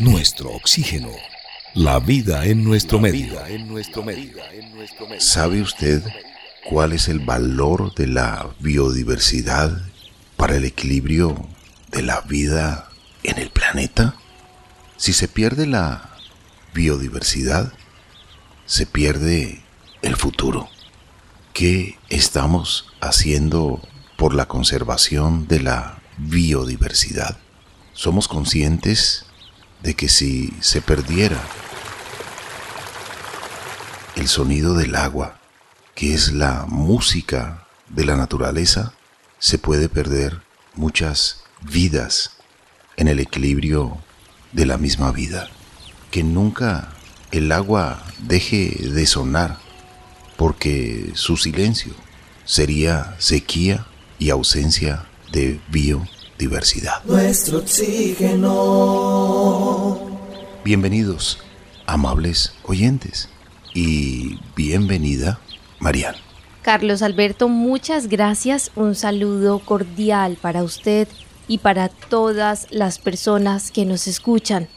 nuestro oxígeno, la vida en nuestro medio. ¿Sabe usted cuál es el valor de la biodiversidad para el equilibrio de la vida en el planeta? Si se pierde la biodiversidad, se pierde el futuro. ¿Qué estamos haciendo por la conservación de la biodiversidad? ¿Somos conscientes de que si se perdiera el sonido del agua, que es la música de la naturaleza, se puede perder muchas vidas en el equilibrio de la misma vida. Que nunca el agua deje de sonar, porque su silencio sería sequía y ausencia de biodiversidad. Bienvenidos, amables oyentes, y bienvenida, Marian. Carlos Alberto, muchas gracias. Un saludo cordial para usted y para todas las personas que nos escuchan.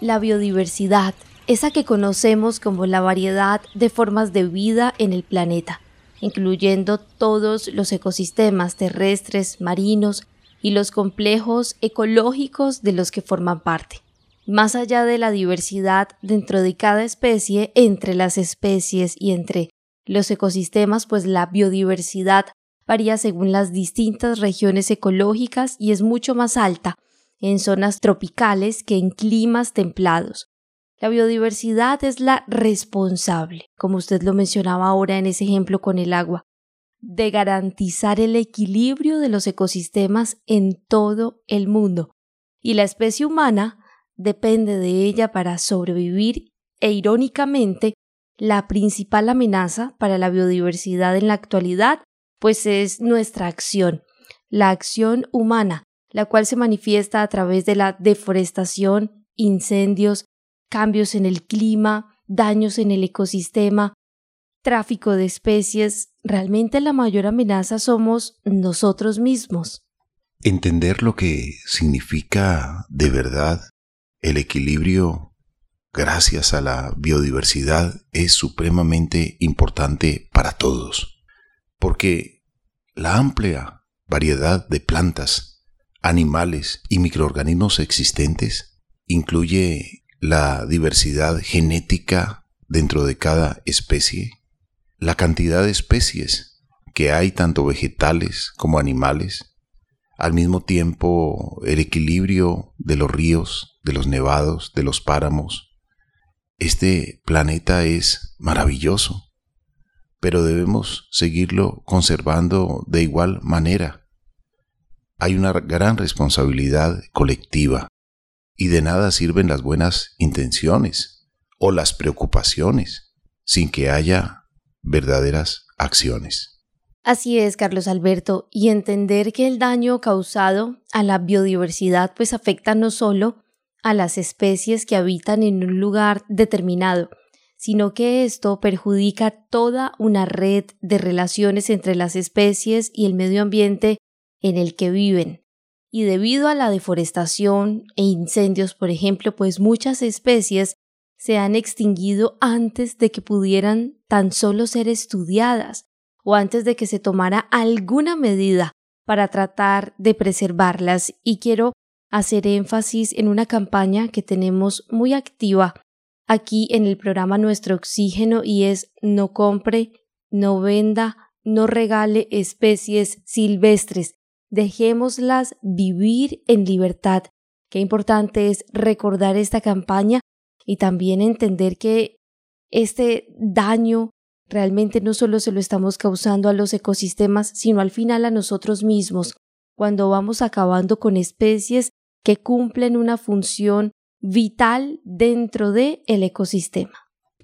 La biodiversidad esa que conocemos como la variedad de formas de vida en el planeta, incluyendo todos los ecosistemas terrestres, marinos y los complejos ecológicos de los que forman parte. Más allá de la diversidad dentro de cada especie, entre las especies y entre los ecosistemas, pues la biodiversidad varía según las distintas regiones ecológicas y es mucho más alta en zonas tropicales que en climas templados, la biodiversidad es la responsable, como usted lo mencionaba ahora en ese ejemplo con el agua, de garantizar el equilibrio de los ecosistemas en todo el mundo. Y la especie humana depende de ella para sobrevivir e irónicamente, la principal amenaza para la biodiversidad en la actualidad pues es nuestra acción, la acción humana, la cual se manifiesta a través de la deforestación, incendios, cambios en el clima, daños en el ecosistema, tráfico de especies, realmente la mayor amenaza somos nosotros mismos. Entender lo que significa de verdad el equilibrio gracias a la biodiversidad es supremamente importante para todos, porque la amplia variedad de plantas, animales y microorganismos existentes incluye la diversidad genética dentro de cada especie, la cantidad de especies que hay tanto vegetales como animales, al mismo tiempo el equilibrio de los ríos, de los nevados, de los páramos. Este planeta es maravilloso, pero debemos seguirlo conservando de igual manera. Hay una gran responsabilidad colectiva y de nada sirven las buenas intenciones o las preocupaciones sin que haya verdaderas acciones. Así es, Carlos Alberto, y entender que el daño causado a la biodiversidad pues afecta no solo a las especies que habitan en un lugar determinado, sino que esto perjudica toda una red de relaciones entre las especies y el medio ambiente en el que viven. Y debido a la deforestación e incendios, por ejemplo, pues muchas especies se han extinguido antes de que pudieran tan solo ser estudiadas o antes de que se tomara alguna medida para tratar de preservarlas. Y quiero hacer énfasis en una campaña que tenemos muy activa aquí en el programa Nuestro Oxígeno y es no compre, no venda, no regale especies silvestres dejémoslas vivir en libertad. Qué importante es recordar esta campaña y también entender que este daño realmente no solo se lo estamos causando a los ecosistemas, sino al final a nosotros mismos, cuando vamos acabando con especies que cumplen una función vital dentro del el ecosistema.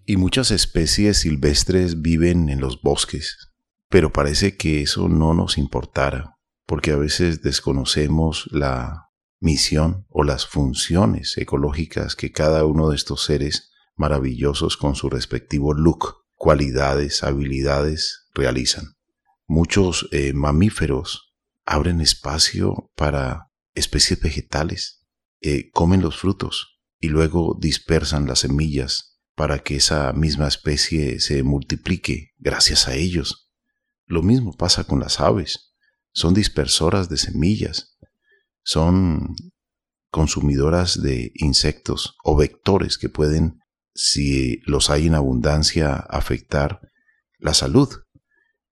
Y muchas especies silvestres viven en los bosques, pero parece que eso no nos importara porque a veces desconocemos la misión o las funciones ecológicas que cada uno de estos seres maravillosos con su respectivo look, cualidades, habilidades realizan. Muchos eh, mamíferos abren espacio para especies vegetales, eh, comen los frutos y luego dispersan las semillas para que esa misma especie se multiplique gracias a ellos. Lo mismo pasa con las aves. Son dispersoras de semillas. Son consumidoras de insectos o vectores que pueden, si los hay en abundancia, afectar la salud.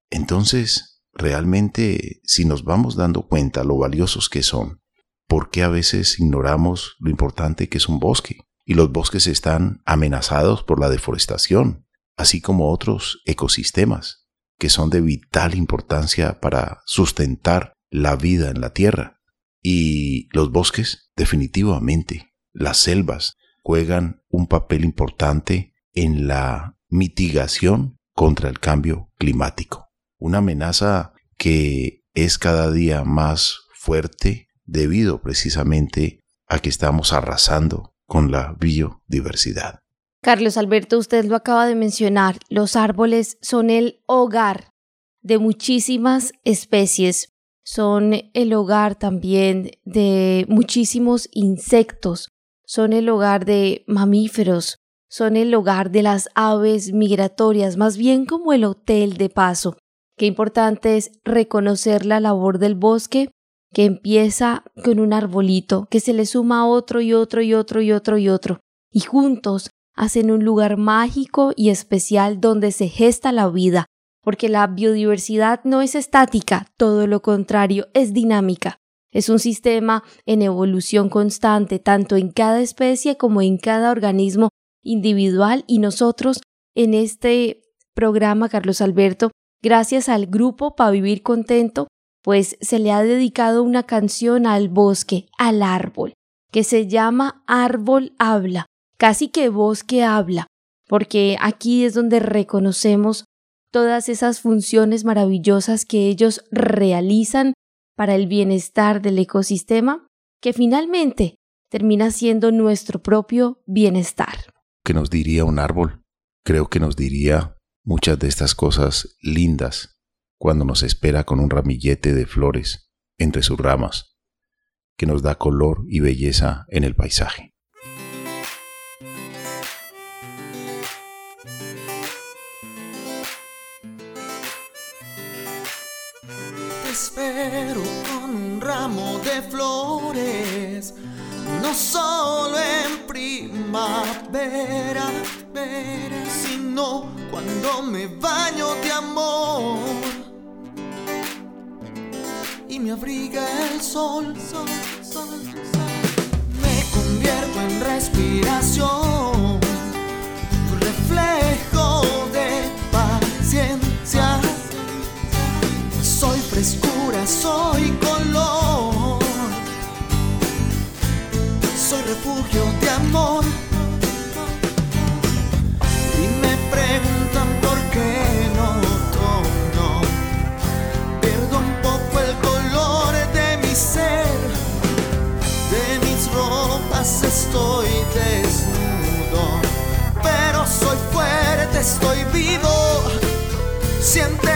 Entonces, realmente, si nos vamos dando cuenta lo valiosos que son, ¿por qué a veces ignoramos lo importante que es un bosque? Y los bosques están amenazados por la deforestación, así como otros ecosistemas que son de vital importancia para sustentar la vida en la tierra. Y los bosques, definitivamente, las selvas, juegan un papel importante en la mitigación contra el cambio climático. Una amenaza que es cada día más fuerte debido precisamente a que estamos arrasando con la biodiversidad. Carlos Alberto, usted lo acaba de mencionar, los árboles son el hogar de muchísimas especies, son el hogar también de muchísimos insectos, son el hogar de mamíferos, son el hogar de las aves migratorias, más bien como el hotel de paso. Qué importante es reconocer la labor del bosque que empieza con un arbolito, que se le suma otro y otro y otro y otro y otro, y juntos hacen un lugar mágico y especial donde se gesta la vida, porque la biodiversidad no es estática, todo lo contrario, es dinámica. Es un sistema en evolución constante, tanto en cada especie como en cada organismo individual y nosotros en este programa, Carlos Alberto, gracias al grupo para vivir contento, pues se le ha dedicado una canción al bosque, al árbol, que se llama Árbol Habla, casi que bosque habla, porque aquí es donde reconocemos todas esas funciones maravillosas que ellos realizan para el bienestar del ecosistema, que finalmente termina siendo nuestro propio bienestar. ¿Qué nos diría un árbol? Creo que nos diría muchas de estas cosas lindas cuando nos espera con un ramillete de flores entre sus ramas, que nos da color y belleza en el paisaje. espero con un ramo de flores, no solo en primavera, sino cuando me baño de amor me abriga el sol, sol, sol, me convierto en respiración, reflejo de paciencia soy frescura, soy color. Soy refugio de amor. Pero soy fuerte, estoy vivo. Siénteme.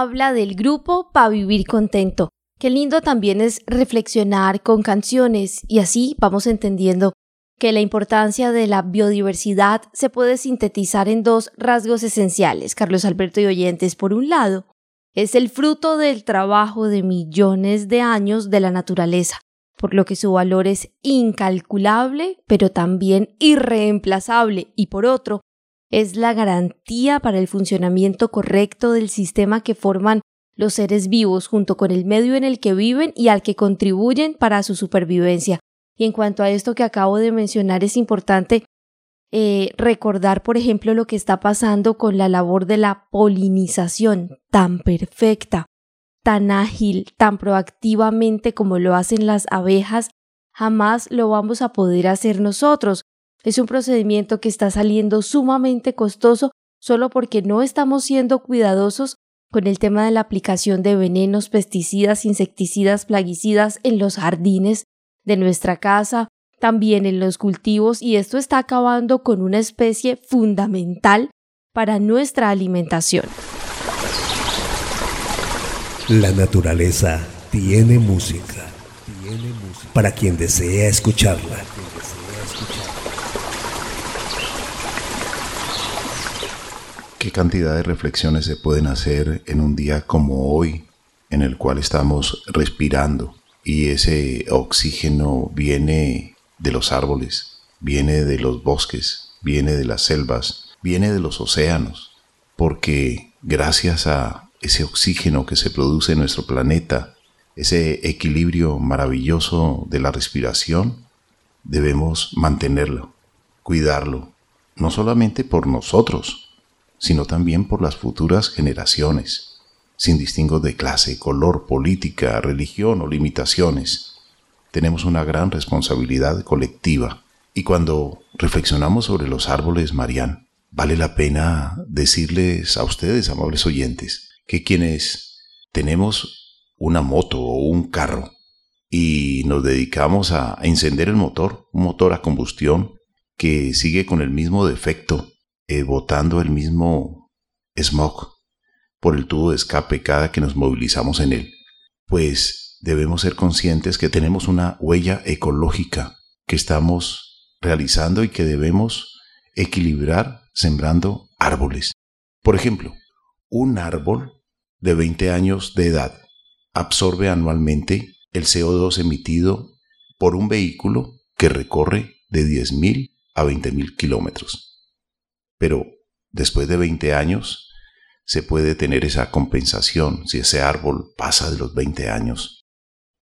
Habla del grupo para vivir contento. Qué lindo también es reflexionar con canciones y así vamos entendiendo que la importancia de la biodiversidad se puede sintetizar en dos rasgos esenciales, Carlos Alberto y oyentes. Por un lado, es el fruto del trabajo de millones de años de la naturaleza, por lo que su valor es incalculable, pero también irreemplazable, y por otro, es la garantía para el funcionamiento correcto del sistema que forman los seres vivos junto con el medio en el que viven y al que contribuyen para su supervivencia. Y en cuanto a esto que acabo de mencionar, es importante eh, recordar, por ejemplo, lo que está pasando con la labor de la polinización tan perfecta, tan ágil, tan proactivamente como lo hacen las abejas, jamás lo vamos a poder hacer nosotros. Es un procedimiento que está saliendo sumamente costoso solo porque no estamos siendo cuidadosos con el tema de la aplicación de venenos, pesticidas, insecticidas, plaguicidas en los jardines de nuestra casa, también en los cultivos, y esto está acabando con una especie fundamental para nuestra alimentación. La naturaleza tiene música, para quien desea escucharla. ¿Qué cantidad de reflexiones se pueden hacer en un día como hoy, en el cual estamos respirando y ese oxígeno viene de los árboles, viene de los bosques, viene de las selvas, viene de los océanos, porque gracias a ese oxígeno que se produce en nuestro planeta, ese equilibrio maravilloso de la respiración, debemos mantenerlo, cuidarlo, no solamente por nosotros, sino también por las futuras generaciones, sin distingo de clase, color, política, religión o limitaciones. Tenemos una gran responsabilidad colectiva y cuando reflexionamos sobre los árboles, Marián, vale la pena decirles a ustedes, amables oyentes, que quienes tenemos una moto o un carro y nos dedicamos a encender el motor, un motor a combustión que sigue con el mismo defecto eh, botando el mismo smog por el tubo de escape cada que nos movilizamos en él, pues debemos ser conscientes que tenemos una huella ecológica que estamos realizando y que debemos equilibrar sembrando árboles. Por ejemplo, un árbol de 20 años de edad absorbe anualmente el CO2 emitido por un vehículo que recorre de 10.000 a 20.000 kilómetros. Pero después de 20 años se puede tener esa compensación si ese árbol pasa de los 20 años.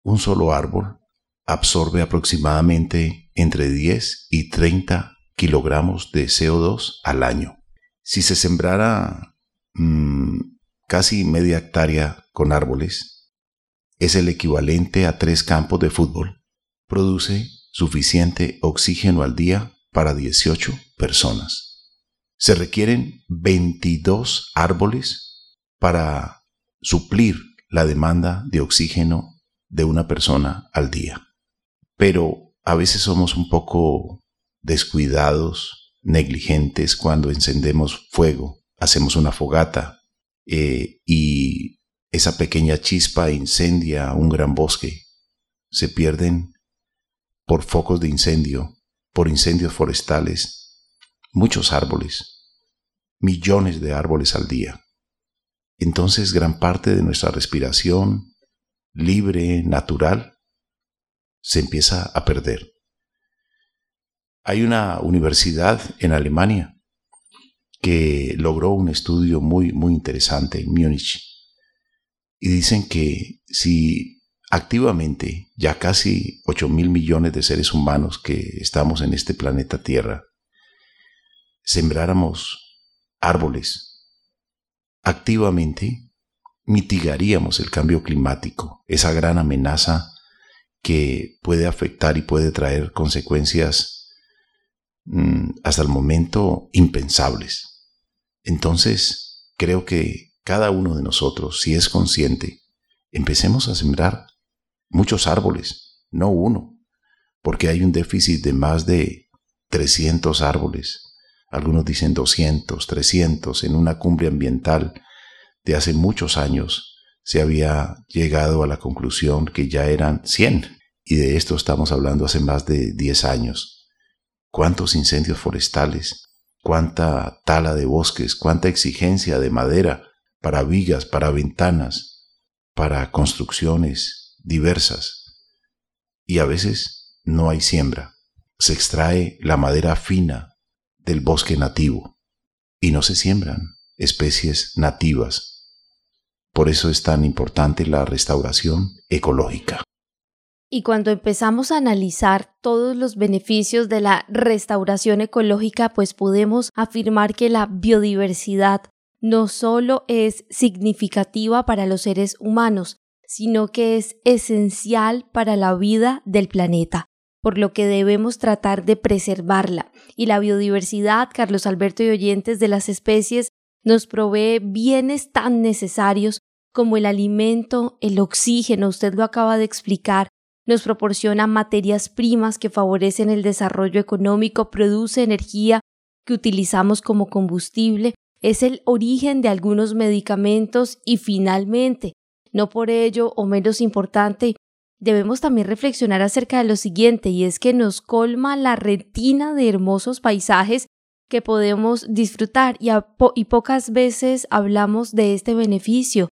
Un solo árbol absorbe aproximadamente entre 10 y 30 kilogramos de CO2 al año. Si se sembrara mm, casi media hectárea con árboles, es el equivalente a tres campos de fútbol. Produce suficiente oxígeno al día para 18 personas se requieren 22 árboles para suplir la demanda de oxígeno de una persona al día. Pero a veces somos un poco descuidados, negligentes cuando encendemos fuego, hacemos una fogata eh, y esa pequeña chispa incendia un gran bosque. Se pierden por focos de incendio, por incendios forestales, muchos árboles, millones de árboles al día. Entonces gran parte de nuestra respiración libre, natural, se empieza a perder. Hay una universidad en Alemania que logró un estudio muy, muy interesante en Múnich. Y dicen que si activamente ya casi 8 mil millones de seres humanos que estamos en este planeta Tierra sembráramos árboles activamente, mitigaríamos el cambio climático, esa gran amenaza que puede afectar y puede traer consecuencias mm, hasta el momento impensables. Entonces, creo que cada uno de nosotros, si es consciente, empecemos a sembrar muchos árboles, no uno, porque hay un déficit de más de 300 árboles algunos dicen 200, 300 en una cumbre ambiental de hace muchos años se había llegado a la conclusión que ya eran 100 y de esto estamos hablando hace más de 10 años. ¿Cuántos incendios forestales? ¿Cuánta tala de bosques? ¿Cuánta exigencia de madera para vigas, para ventanas, para construcciones diversas? Y a veces no hay siembra. Se extrae la madera fina del bosque nativo y no se siembran especies nativas. Por eso es tan importante la restauración ecológica. Y cuando empezamos a analizar todos los beneficios de la restauración ecológica, pues podemos afirmar que la biodiversidad no solo es significativa para los seres humanos, sino que es esencial para la vida del planeta, por lo que debemos tratar de preservarla. Y la biodiversidad, Carlos Alberto y oyentes de las especies, nos provee bienes tan necesarios como el alimento, el oxígeno, usted lo acaba de explicar, nos proporciona materias primas que favorecen el desarrollo económico, produce energía que utilizamos como combustible, es el origen de algunos medicamentos y finalmente, no por ello o menos importante, debemos también reflexionar acerca de lo siguiente y es que nos colma la retina de hermosos paisajes que podemos disfrutar y, y pocas veces hablamos de este beneficio,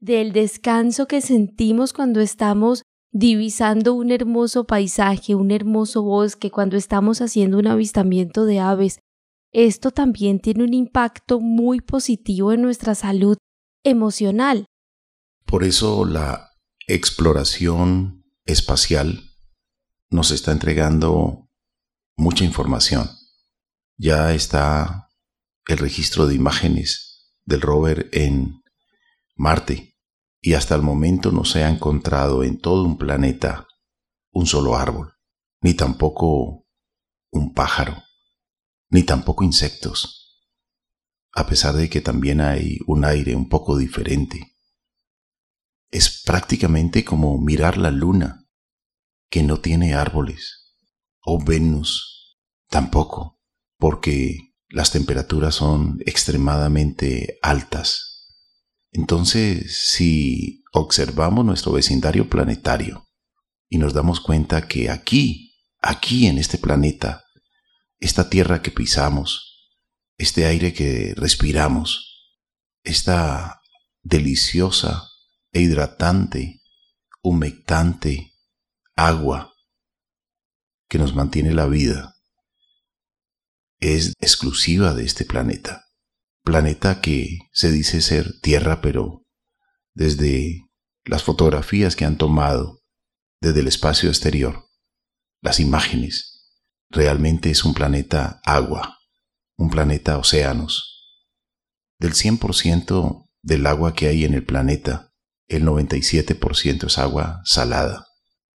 del descanso que sentimos cuando estamos divisando un hermoso paisaje, un hermoso bosque, cuando estamos haciendo un avistamiento de aves. Esto también tiene un impacto muy positivo en nuestra salud emocional. Por eso la exploración espacial nos está entregando mucha información. Ya está el registro de imágenes del rover en Marte y hasta el momento no se ha encontrado en todo un planeta un solo árbol, ni tampoco un pájaro, ni tampoco insectos, a pesar de que también hay un aire un poco diferente. Es prácticamente como mirar la luna, que no tiene árboles, o Venus, tampoco, porque las temperaturas son extremadamente altas. Entonces, si observamos nuestro vecindario planetario y nos damos cuenta que aquí, aquí en este planeta, esta tierra que pisamos, este aire que respiramos, esta deliciosa e hidratante, humectante agua que nos mantiene la vida, es exclusiva de este planeta planeta que se dice ser Tierra, pero desde las fotografías que han tomado desde el espacio exterior, las imágenes, realmente es un planeta agua, un planeta océanos. Del 100% del agua que hay en el planeta, el 97% es agua salada.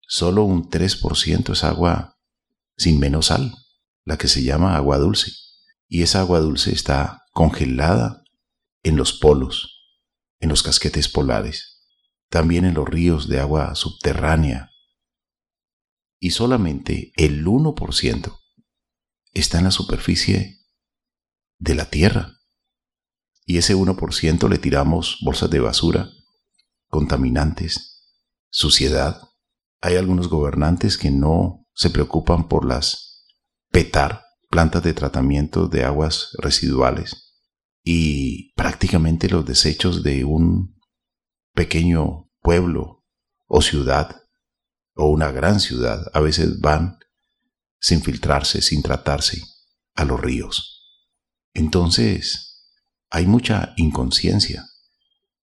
Solo un 3% es agua sin menos sal, la que se llama agua dulce. Y esa agua dulce está congelada en los polos, en los casquetes polares, también en los ríos de agua subterránea. Y solamente el 1% está en la superficie de la Tierra. Y ese 1% le tiramos bolsas de basura, contaminantes, suciedad. Hay algunos gobernantes que no se preocupan por las PETAR, plantas de tratamiento de aguas residuales y prácticamente los desechos de un pequeño pueblo o ciudad o una gran ciudad a veces van sin filtrarse, sin tratarse a los ríos. Entonces, hay mucha inconsciencia,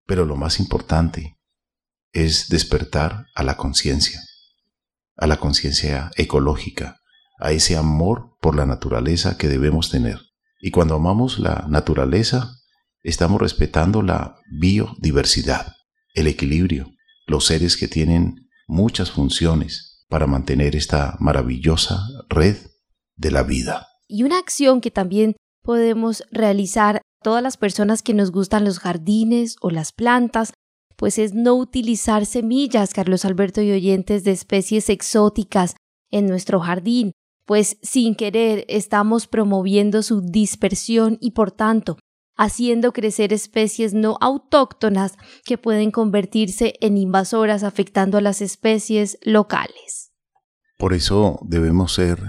pero lo más importante es despertar a la conciencia, a la conciencia ecológica, a ese amor por la naturaleza que debemos tener. Y cuando amamos la naturaleza, estamos respetando la biodiversidad, el equilibrio, los seres que tienen muchas funciones para mantener esta maravillosa red de la vida. Y una acción que también podemos realizar todas las personas que nos gustan los jardines o las plantas, pues es no utilizar semillas, Carlos Alberto y oyentes, de especies exóticas en nuestro jardín pues sin querer estamos promoviendo su dispersión y por tanto haciendo crecer especies no autóctonas que pueden convertirse en invasoras afectando a las especies locales. Por eso debemos ser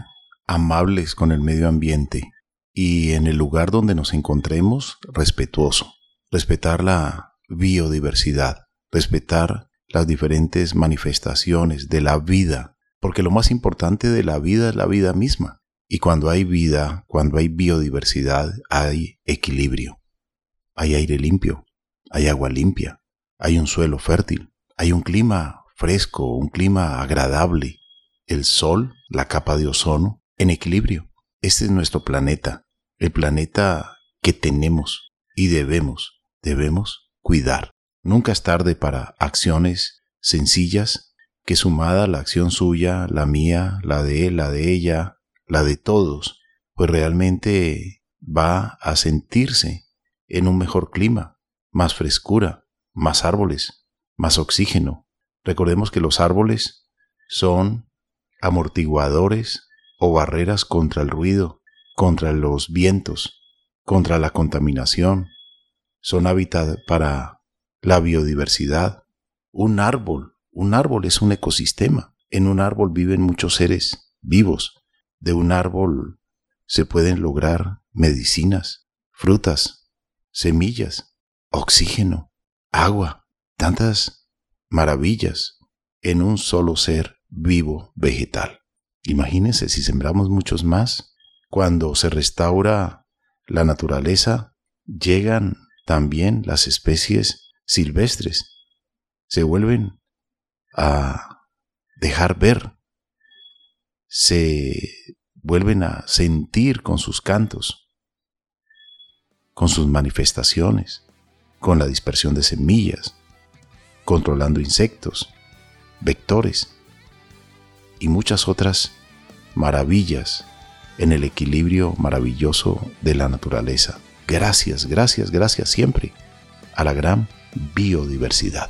amables con el medio ambiente y en el lugar donde nos encontremos respetuoso, respetar la biodiversidad, respetar las diferentes manifestaciones de la vida, porque lo más importante de la vida es la vida misma. Y cuando hay vida, cuando hay biodiversidad, hay equilibrio. Hay aire limpio, hay agua limpia, hay un suelo fértil, hay un clima fresco, un clima agradable, el sol, la capa de ozono, en equilibrio. Este es nuestro planeta, el planeta que tenemos y debemos, debemos cuidar. Nunca es tarde para acciones sencillas que sumada la acción suya, la mía, la de él, la de ella, la de todos, pues realmente va a sentirse en un mejor clima, más frescura, más árboles, más oxígeno. Recordemos que los árboles son amortiguadores o barreras contra el ruido, contra los vientos, contra la contaminación. Son hábitat para la biodiversidad. Un árbol, un árbol es un ecosistema. En un árbol viven muchos seres vivos de un árbol se pueden lograr medicinas, frutas, semillas, oxígeno, agua, tantas maravillas en un solo ser vivo vegetal. Imagínense si sembramos muchos más, cuando se restaura la naturaleza, llegan también las especies silvestres, se vuelven a dejar ver se vuelven a sentir con sus cantos, con sus manifestaciones, con la dispersión de semillas, controlando insectos, vectores y muchas otras maravillas en el equilibrio maravilloso de la naturaleza. Gracias, gracias, gracias siempre a la gran biodiversidad.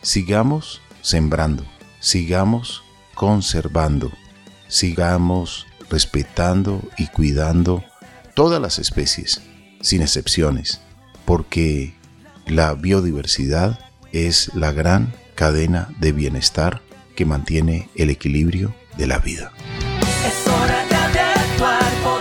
Sigamos sembrando, sigamos conservando sigamos respetando y cuidando todas las especies, sin excepciones, porque la biodiversidad es la gran cadena de bienestar que mantiene el equilibrio de la vida. Es hora de